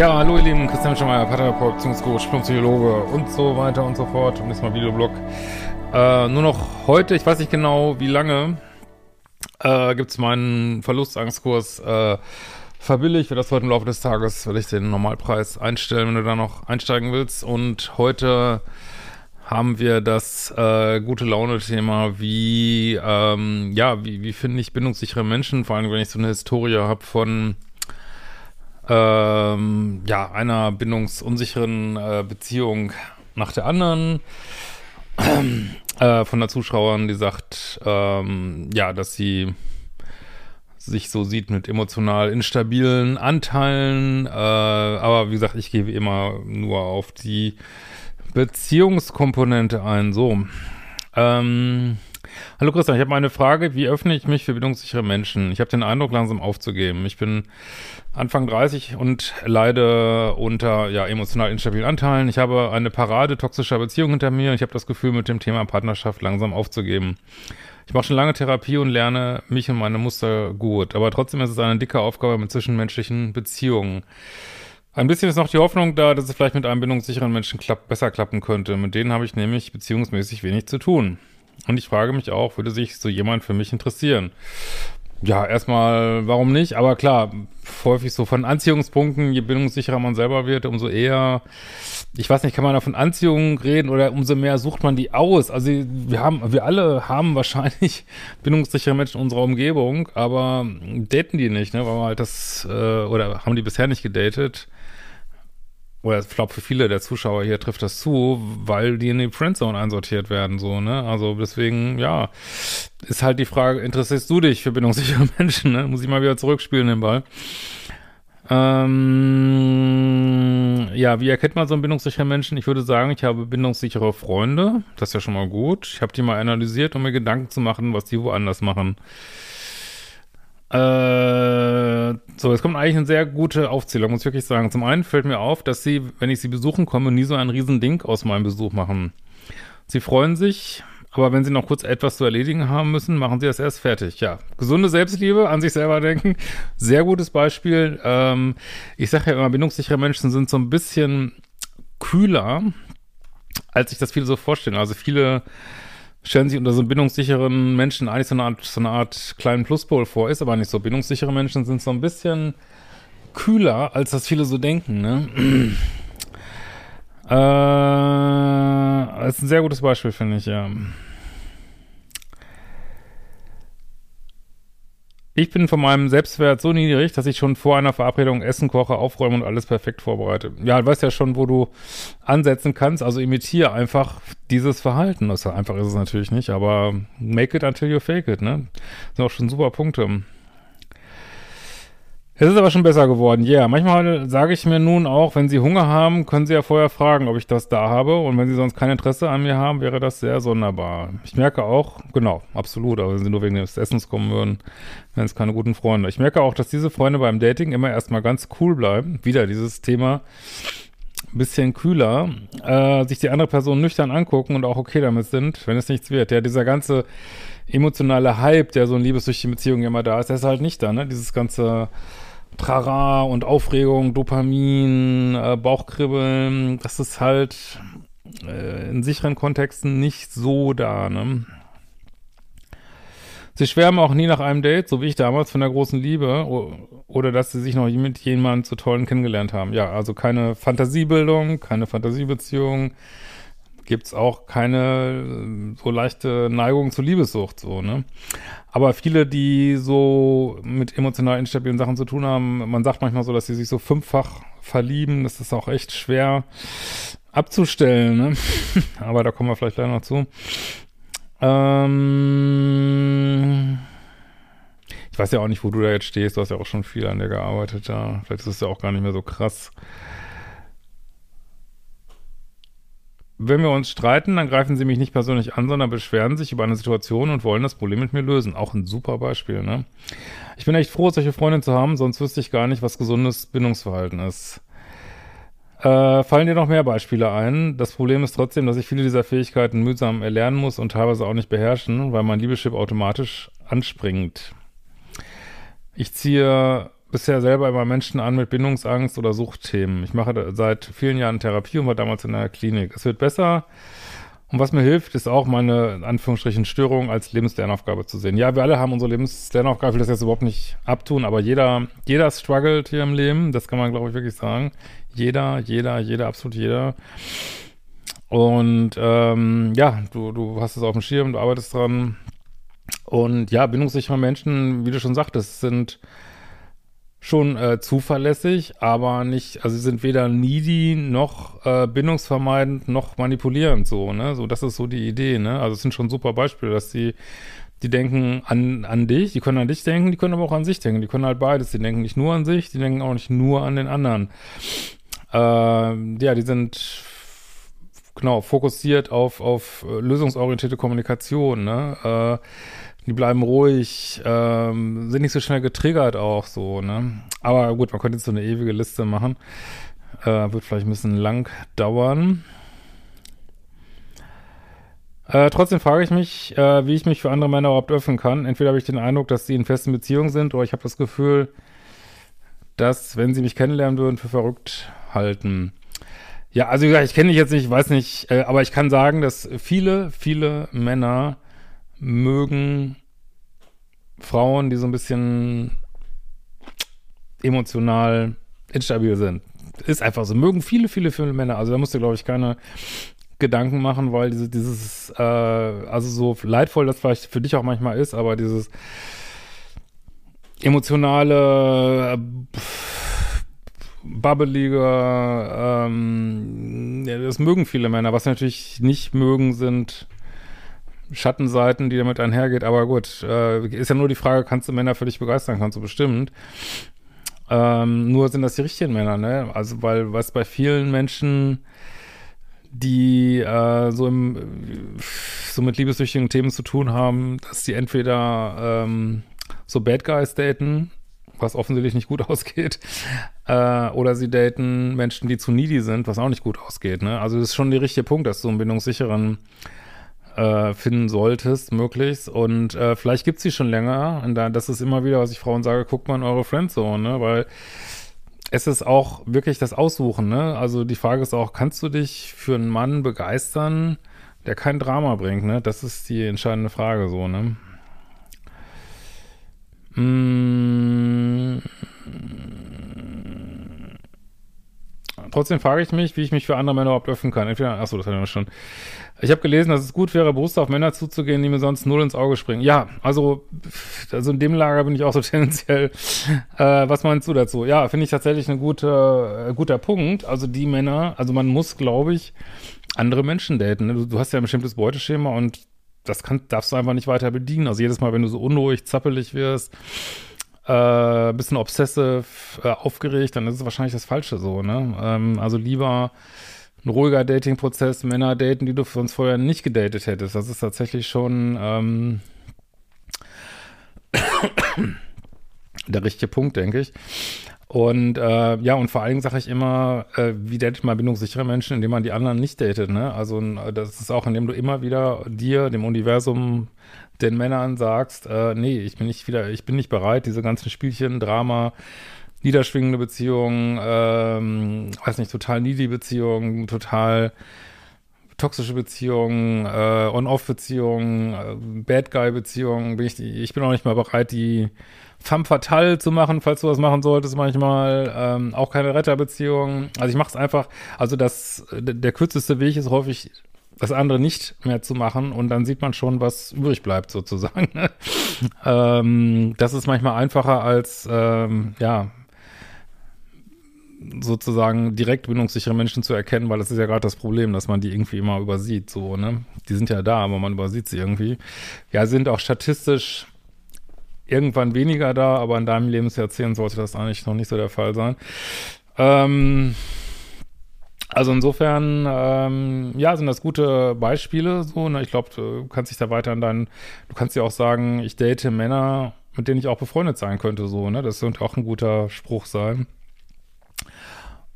Ja, hallo ihr Lieben, Christian Schemeier, Pateraport, Beziehungscoach, Psychologe und so weiter und so fort. Und jetzt mal Videoblog. Äh, nur noch heute, ich weiß nicht genau wie lange, äh, gibt es meinen Verlustangstkurs äh, verbilligt. Für das heute im Laufe des Tages werde ich den Normalpreis einstellen, wenn du da noch einsteigen willst. Und heute haben wir das äh, gute Laune-Thema, wie, ähm, ja, wie, wie finde ich bindungssichere Menschen, vor allem wenn ich so eine Historie habe von ähm, ja, einer bindungsunsicheren äh, Beziehung nach der anderen. äh, von der Zuschauerin, die sagt, ähm, ja, dass sie sich so sieht mit emotional instabilen Anteilen. Äh, aber wie gesagt, ich gebe immer nur auf die Beziehungskomponente ein. So. Ähm, Hallo Christian, ich habe eine Frage. Wie öffne ich mich für bindungssichere Menschen? Ich habe den Eindruck, langsam aufzugeben. Ich bin Anfang 30 und leide unter ja, emotional instabilen Anteilen. Ich habe eine Parade toxischer Beziehung hinter mir. Ich habe das Gefühl, mit dem Thema Partnerschaft langsam aufzugeben. Ich mache schon lange Therapie und lerne mich und meine Muster gut. Aber trotzdem ist es eine dicke Aufgabe mit zwischenmenschlichen Beziehungen. Ein bisschen ist noch die Hoffnung da, dass es vielleicht mit einem bindungssicheren Menschen klapp besser klappen könnte. Mit denen habe ich nämlich beziehungsmäßig wenig zu tun. Und ich frage mich auch, würde sich so jemand für mich interessieren? Ja, erstmal, warum nicht? Aber klar, häufig so von Anziehungspunkten, je bindungssicherer man selber wird, umso eher, ich weiß nicht, kann man da von Anziehung reden oder umso mehr sucht man die aus. Also wir haben, wir alle haben wahrscheinlich bindungssichere Menschen in unserer Umgebung, aber daten die nicht, ne? Weil wir halt das, äh, oder haben die bisher nicht gedatet oder ich glaube für viele der Zuschauer hier trifft das zu, weil die in die Friendzone einsortiert werden, so, ne? Also deswegen, ja, ist halt die Frage, interessierst du dich für bindungssichere Menschen, ne? Muss ich mal wieder zurückspielen den Ball. Ähm, ja, wie erkennt man so einen bindungssicheren Menschen? Ich würde sagen, ich habe bindungssichere Freunde, das ist ja schon mal gut. Ich habe die mal analysiert, um mir Gedanken zu machen, was die woanders machen. Äh, so, es kommt eigentlich eine sehr gute Aufzählung, muss ich wirklich sagen. Zum einen fällt mir auf, dass sie, wenn ich sie besuchen komme, nie so ein Riesending aus meinem Besuch machen. Sie freuen sich, aber wenn sie noch kurz etwas zu erledigen haben müssen, machen sie das erst fertig. Ja, gesunde Selbstliebe, an sich selber denken, sehr gutes Beispiel. Ähm, ich sage ja immer, bindungssichere Menschen sind so ein bisschen kühler, als sich das viele so vorstellen. Also viele stellen sich unter so bindungssicheren Menschen eigentlich so eine Art, so eine Art kleinen Pluspol vor, ist aber nicht so. Bindungssichere Menschen sind so ein bisschen kühler, als das viele so denken, ne? äh, das ist ein sehr gutes Beispiel, finde ich, ja. Ich bin von meinem Selbstwert so niedrig, dass ich schon vor einer Verabredung Essen koche, aufräume und alles perfekt vorbereite. Ja, du weißt ja schon, wo du ansetzen kannst. Also imitiere einfach dieses Verhalten. Das einfach ist es natürlich nicht, aber make it until you fake it, ne? Das sind auch schon super Punkte. Es ist aber schon besser geworden, ja. Yeah. Manchmal sage ich mir nun auch, wenn Sie Hunger haben, können Sie ja vorher fragen, ob ich das da habe. Und wenn Sie sonst kein Interesse an mir haben, wäre das sehr sonderbar. Ich merke auch, genau, absolut, aber wenn Sie nur wegen des Essens kommen würden, wären es keine guten Freunde. Ich merke auch, dass diese Freunde beim Dating immer erstmal ganz cool bleiben. Wieder dieses Thema, bisschen kühler, äh, sich die andere Person nüchtern angucken und auch okay damit sind, wenn es nichts wird. Ja, dieser ganze emotionale Hype, der so in liebessüchtigen Beziehungen immer da ist, der ist halt nicht da, ne? Dieses ganze Trara und Aufregung, Dopamin, äh, Bauchkribbeln, das ist halt äh, in sicheren Kontexten nicht so da, ne? Sie schwärmen auch nie nach einem Date, so wie ich damals von der großen Liebe, oder dass sie sich noch mit jemandem zu tollen kennengelernt haben. Ja, also keine Fantasiebildung, keine Fantasiebeziehung, gibt's auch keine so leichte Neigung zur Liebessucht, so, ne? Aber viele, die so mit emotional instabilen Sachen zu tun haben, man sagt manchmal so, dass sie sich so fünffach verlieben, das ist auch echt schwer abzustellen, ne? Aber da kommen wir vielleicht gleich noch zu. Ähm ich weiß ja auch nicht, wo du da jetzt stehst. Du hast ja auch schon viel an der gearbeitet da. Vielleicht ist es ja auch gar nicht mehr so krass. Wenn wir uns streiten, dann greifen sie mich nicht persönlich an, sondern beschweren sich über eine Situation und wollen das Problem mit mir lösen. Auch ein super Beispiel, ne? Ich bin echt froh, solche Freunde zu haben, sonst wüsste ich gar nicht, was gesundes Bindungsverhalten ist. Äh, fallen dir noch mehr Beispiele ein? Das Problem ist trotzdem, dass ich viele dieser Fähigkeiten mühsam erlernen muss und teilweise auch nicht beherrschen, weil mein Liebeschip automatisch anspringt. Ich ziehe bisher selber immer Menschen an mit Bindungsangst oder Suchtthemen. Ich mache seit vielen Jahren Therapie und war damals in der Klinik. Es wird besser. Und was mir hilft, ist auch meine, Anführungsstrichen, Störung als Lebenslernaufgabe zu sehen. Ja, wir alle haben unsere Lebenslernaufgabe, ich will das jetzt überhaupt nicht abtun, aber jeder, jeder struggelt hier im Leben, das kann man, glaube ich, wirklich sagen. Jeder, jeder, jeder, absolut jeder. Und ähm, ja, du, du hast es auf dem Schirm, du arbeitest dran. Und ja, bindungssichere Menschen, wie du schon sagtest, sind schon äh, zuverlässig, aber nicht, also sie sind weder needy noch äh, bindungsvermeidend noch manipulierend so, ne? So, das ist so die Idee, ne? Also es sind schon super Beispiele, dass die, die denken an, an dich, die können an dich denken, die können aber auch an sich denken, die können halt beides, die denken nicht nur an sich, die denken auch nicht nur an den anderen. Äh, ja, die sind genau fokussiert auf, auf äh, lösungsorientierte Kommunikation, ne? Äh, die bleiben ruhig, ähm, sind nicht so schnell getriggert auch so, ne? Aber gut, man könnte jetzt so eine ewige Liste machen. Äh, wird vielleicht ein bisschen lang dauern. Äh, trotzdem frage ich mich, äh, wie ich mich für andere Männer überhaupt öffnen kann. Entweder habe ich den Eindruck, dass sie in festen Beziehungen sind, oder ich habe das Gefühl, dass, wenn sie mich kennenlernen würden, für verrückt halten. Ja, also wie gesagt, ich kenne dich jetzt nicht, ich weiß nicht, äh, aber ich kann sagen, dass viele, viele Männer mögen Frauen, die so ein bisschen emotional instabil sind. Ist einfach so. Mögen viele, viele, viele Männer. Also da musst du, glaube ich, keine Gedanken machen, weil diese, dieses, äh, also so leidvoll das vielleicht für dich auch manchmal ist, aber dieses emotionale, äh, babbelige, ähm, ja, das mögen viele Männer. Was natürlich nicht mögen, sind Schattenseiten, die damit einhergeht. Aber gut, äh, ist ja nur die Frage, kannst du Männer für dich begeistern? Kannst du bestimmt. Ähm, nur sind das die richtigen Männer, ne? Also, weil was bei vielen Menschen, die äh, so, im, so mit liebessüchtigen Themen zu tun haben, dass die entweder ähm, so Bad Guys daten, was offensichtlich nicht gut ausgeht, äh, oder sie daten Menschen, die zu needy sind, was auch nicht gut ausgeht, ne? Also das ist schon der richtige Punkt, dass du einen bindungssicheren äh, finden solltest, möglichst. Und äh, vielleicht gibt's sie schon länger. Und da, das ist immer wieder, was ich Frauen sage, guckt mal in eure Friendzone, ne? Weil es ist auch wirklich das Aussuchen, ne? Also die Frage ist auch, kannst du dich für einen Mann begeistern, der kein Drama bringt, ne? Das ist die entscheidende Frage, so, ne? Mmh. Trotzdem frage ich mich, wie ich mich für andere Männer überhaupt öffnen kann. Entweder, achso, das hatten wir schon. Ich habe gelesen, dass es gut wäre, bewusst auf Männer zuzugehen, die mir sonst null ins Auge springen. Ja, also, also in dem Lager bin ich auch so tendenziell. Äh, was meinst du dazu? Ja, finde ich tatsächlich ein gute, äh, guter Punkt. Also die Männer, also man muss, glaube ich, andere Menschen daten. Ne? Du, du, hast ja ein bestimmtes Beuteschema und das kann, darfst du einfach nicht weiter bedienen. Also jedes Mal, wenn du so unruhig, zappelig wirst, äh, bisschen obsessive, äh, aufgeregt, dann ist es wahrscheinlich das Falsche so, ne? Ähm, also lieber ein ruhiger Dating-Prozess, Männer daten, die du sonst vorher nicht gedatet hättest. Das ist tatsächlich schon ähm, der richtige Punkt, denke ich. Und äh, ja, und vor allen Dingen sage ich immer, äh, wie datet man bindungssichere Menschen, indem man die anderen nicht datet, ne? Also das ist auch, indem du immer wieder dir, dem Universum, den Männern sagst, äh, nee, ich bin nicht wieder, ich bin nicht bereit, diese ganzen Spielchen, Drama, niederschwingende Beziehungen, ähm, weiß nicht, total needy Beziehungen, total toxische Beziehungen, äh, On-Off-Beziehungen, äh, Bad Guy-Beziehungen, bin ich, ich bin auch nicht mal bereit, die femme fatale zu machen, falls du was machen solltest manchmal, ähm, auch keine Retterbeziehung. Also ich mache es einfach, also das, der kürzeste Weg ist häufig das andere nicht mehr zu machen und dann sieht man schon, was übrig bleibt sozusagen. ähm, das ist manchmal einfacher als, ähm, ja, sozusagen direkt bindungssichere Menschen zu erkennen, weil das ist ja gerade das Problem, dass man die irgendwie immer übersieht, so, ne? Die sind ja da, aber man übersieht sie irgendwie. Ja, sind auch statistisch irgendwann weniger da, aber in deinem Lebensjahrzehnt sollte das eigentlich noch nicht so der Fall sein. Ähm, also insofern, ähm, ja, sind das gute Beispiele so. Ne? Ich glaube, du kannst dich da weiter an deinen, du kannst ja auch sagen, ich date Männer, mit denen ich auch befreundet sein könnte, so, ne? Das könnte auch ein guter Spruch sein.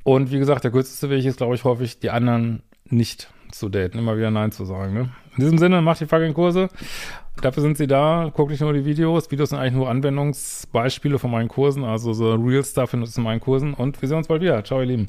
Und wie gesagt, der kürzeste Weg ist, glaube ich, häufig, die anderen nicht zu daten, immer wieder Nein zu sagen. Ne? In diesem Sinne, macht die fucking Kurse. Dafür sind sie da. Guckt nicht nur die Videos. Videos sind eigentlich nur Anwendungsbeispiele von meinen Kursen. Also so Real Stuff findest du in meinen Kursen. Und wir sehen uns bald wieder. Ciao, ihr Lieben.